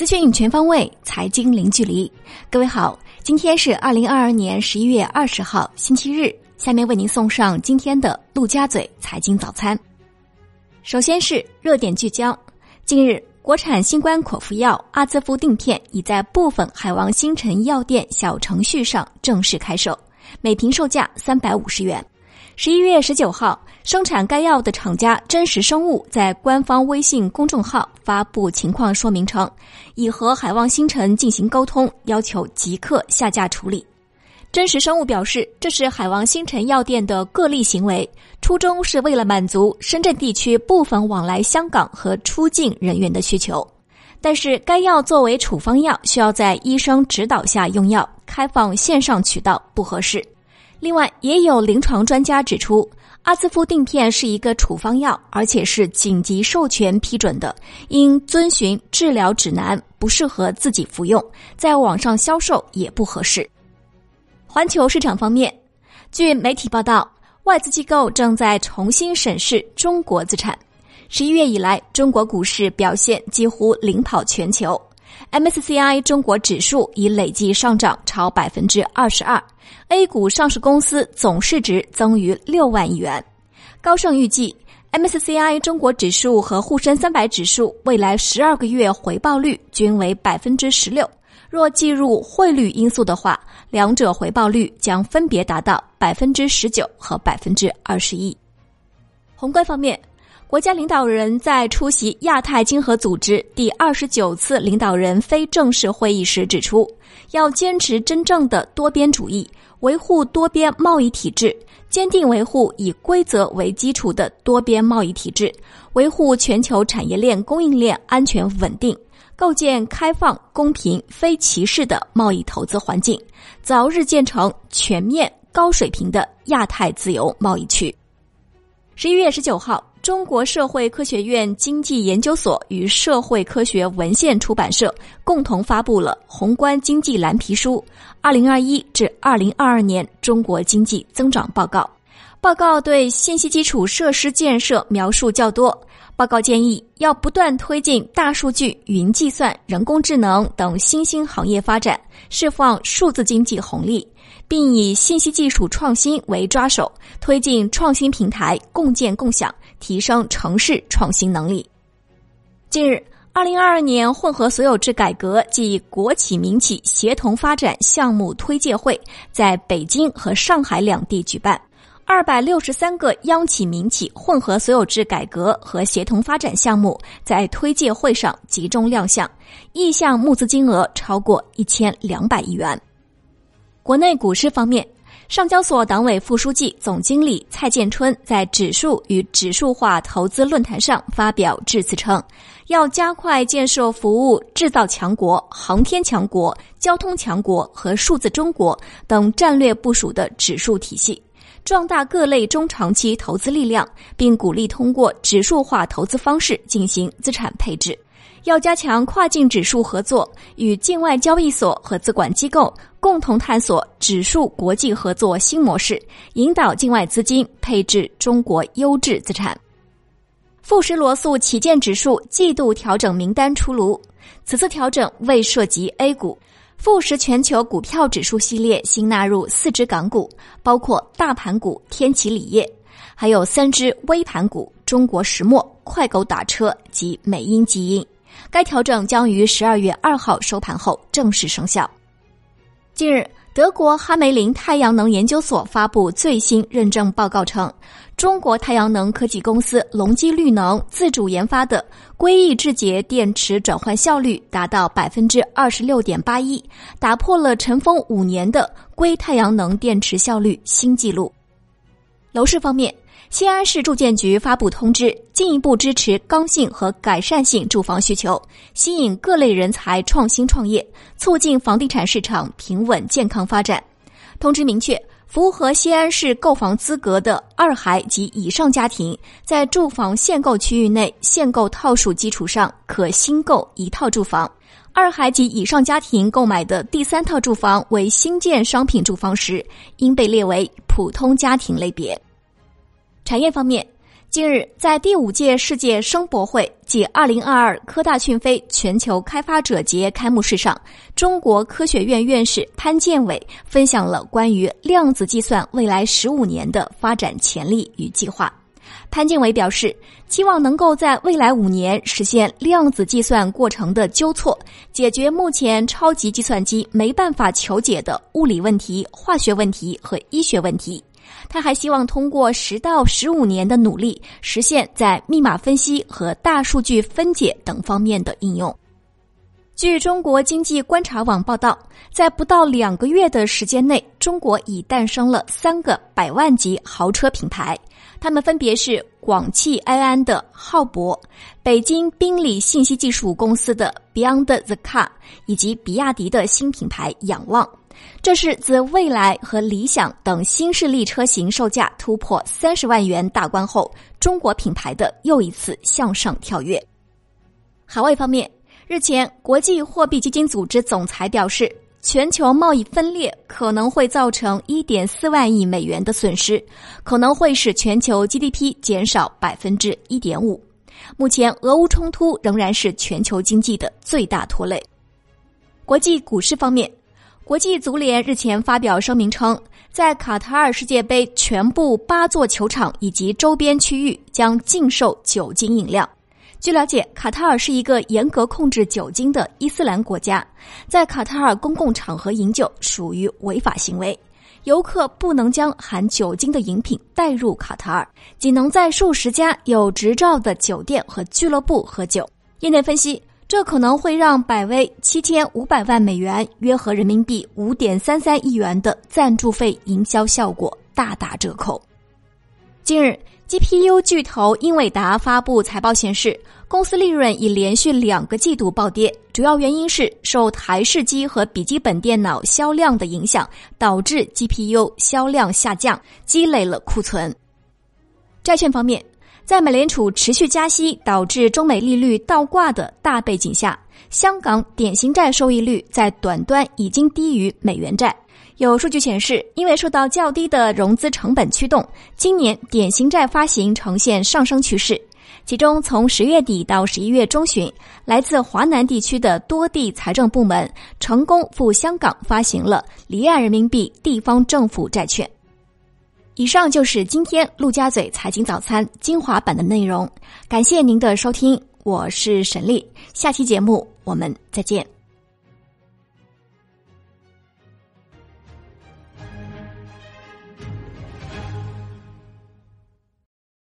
资讯全方位，财经零距离。各位好，今天是二零二二年十一月二十号，星期日。下面为您送上今天的陆家嘴财经早餐。首先是热点聚焦。近日，国产新冠口服药阿兹夫定片已在部分海王星辰药店小程序上正式开售，每瓶售价三百五十元。十一月十九号，生产该药的厂家真实生物在官方微信公众号发布情况说明称，已和海望星辰进行沟通，要求即刻下架处理。真实生物表示，这是海王星辰药店的个例行为，初衷是为了满足深圳地区部分往来香港和出境人员的需求。但是，该药作为处方药，需要在医生指导下用药，开放线上渠道不合适。另外，也有临床专家指出，阿兹夫定片是一个处方药，而且是紧急授权批准的，应遵循治疗指南，不适合自己服用，在网上销售也不合适。环球市场方面，据媒体报道，外资机构正在重新审视中国资产。十一月以来，中国股市表现几乎领跑全球。MSCI 中国指数已累计上涨超百分之二十二，A 股上市公司总市值增逾六万亿元。高盛预计，MSCI 中国指数和沪深三百指数未来十二个月回报率均为百分之十六。若计入汇率因素的话，两者回报率将分别达到百分之十九和百分之二十一。宏观方面。国家领导人在出席亚太经合组织第二十九次领导人非正式会议时指出，要坚持真正的多边主义，维护多边贸易体制，坚定维护以规则为基础的多边贸易体制，维护全球产业链供应链安全稳定，构建开放、公平、非歧视的贸易投资环境，早日建成全面高水平的亚太自由贸易区。十一月十九号。中国社会科学院经济研究所与社会科学文献出版社共同发布了《宏观经济蓝皮书（二零二一至二零二二年中国经济增长报告）》。报告对信息基础设施建设描述较多。报告建议要不断推进大数据、云计算、人工智能等新兴行业发展，释放数字经济红利。并以信息技术创新为抓手，推进创新平台共建共享，提升城市创新能力。近日，二零二二年混合所有制改革暨国企民企协同发展项目推介会在北京和上海两地举办，二百六十三个央企民企混合所有制改革和协同发展项目在推介会上集中亮相，意向募资金额超过一千两百亿元。国内股市方面，上交所党委副书记、总经理蔡建春在指数与指数化投资论坛上发表致辞称，要加快建设服务制造强国、航天强国、交通强国和数字中国等战略部署的指数体系，壮大各类中长期投资力量，并鼓励通过指数化投资方式进行资产配置。要加强跨境指数合作，与境外交易所和资管机构共同探索指数国际合作新模式，引导境外资金配置中国优质资产。富时罗素旗舰指数季度调整名单出炉，此次调整未涉及 A 股。富时全球股票指数系列新纳入四只港股，包括大盘股天齐锂业，还有三只微盘股中国石墨、快狗打车及美英基因。该调整将于十二月二号收盘后正式生效。近日，德国哈梅林太阳能研究所发布最新认证报告称，中国太阳能科技公司隆基绿能自主研发的硅异制节电池转换效率达到百分之二十六点八一，打破了尘封五年的硅太阳能电池效率新纪录。楼市方面。西安市住建局发布通知，进一步支持刚性和改善性住房需求，吸引各类人才创新创业，促进房地产市场平稳健康发展。通知明确，符合西安市购房资格的二孩及以上家庭，在住房限购区域内限购套数基础上，可新购一套住房。二孩及以上家庭购买的第三套住房为新建商品住房时，应被列为普通家庭类别。产业方面，近日，在第五届世界声博会暨二零二二科大讯飞全球开发者节开幕式上，中国科学院院士潘建伟分享了关于量子计算未来十五年的发展潜力与计划。潘建伟表示，期望能够在未来五年实现量子计算过程的纠错，解决目前超级计算机没办法求解的物理问题、化学问题和医学问题。他还希望通过十到十五年的努力，实现在密码分析和大数据分解等方面的应用。据中国经济观察网报道，在不到两个月的时间内，中国已诞生了三个百万级豪车品牌，他们分别是广汽埃安的浩博、北京宾利信息技术公司的 Beyond the Car，以及比亚迪的新品牌仰望。这是自蔚来和理想等新势力车型售价突破三十万元大关后，中国品牌的又一次向上跳跃。海外方面，日前，国际货币基金组织总裁表示，全球贸易分裂可能会造成一点四万亿美元的损失，可能会使全球 GDP 减少百分之一点五。目前，俄乌冲突仍然是全球经济的最大拖累。国际股市方面。国际足联日前发表声明称，在卡塔尔世界杯全部八座球场以及周边区域将禁售酒精饮料。据了解，卡塔尔是一个严格控制酒精的伊斯兰国家，在卡塔尔公共场合饮酒属于违法行为，游客不能将含酒精的饮品带入卡塔尔，仅能在数十家有执照的酒店和俱乐部喝酒。业内分析。这可能会让百威七千五百万美元（约合人民币五点三三亿元）的赞助费营销效果大打折扣。近日，GPU 巨头英伟达发布财报显示，公司利润已连续两个季度暴跌，主要原因是受台式机和笔记本电脑销量的影响，导致 GPU 销量下降，积累了库存。债券方面。在美联储持续加息导致中美利率倒挂的大背景下，香港典型债收益率在短端已经低于美元债。有数据显示，因为受到较低的融资成本驱动，今年典型债发行呈现上升趋势。其中，从十月底到十一月中旬，来自华南地区的多地财政部门成功赴香港发行了离岸人民币地方政府债券。以上就是今天陆家嘴财经早餐精华版的内容，感谢您的收听，我是沈丽，下期节目我们再见。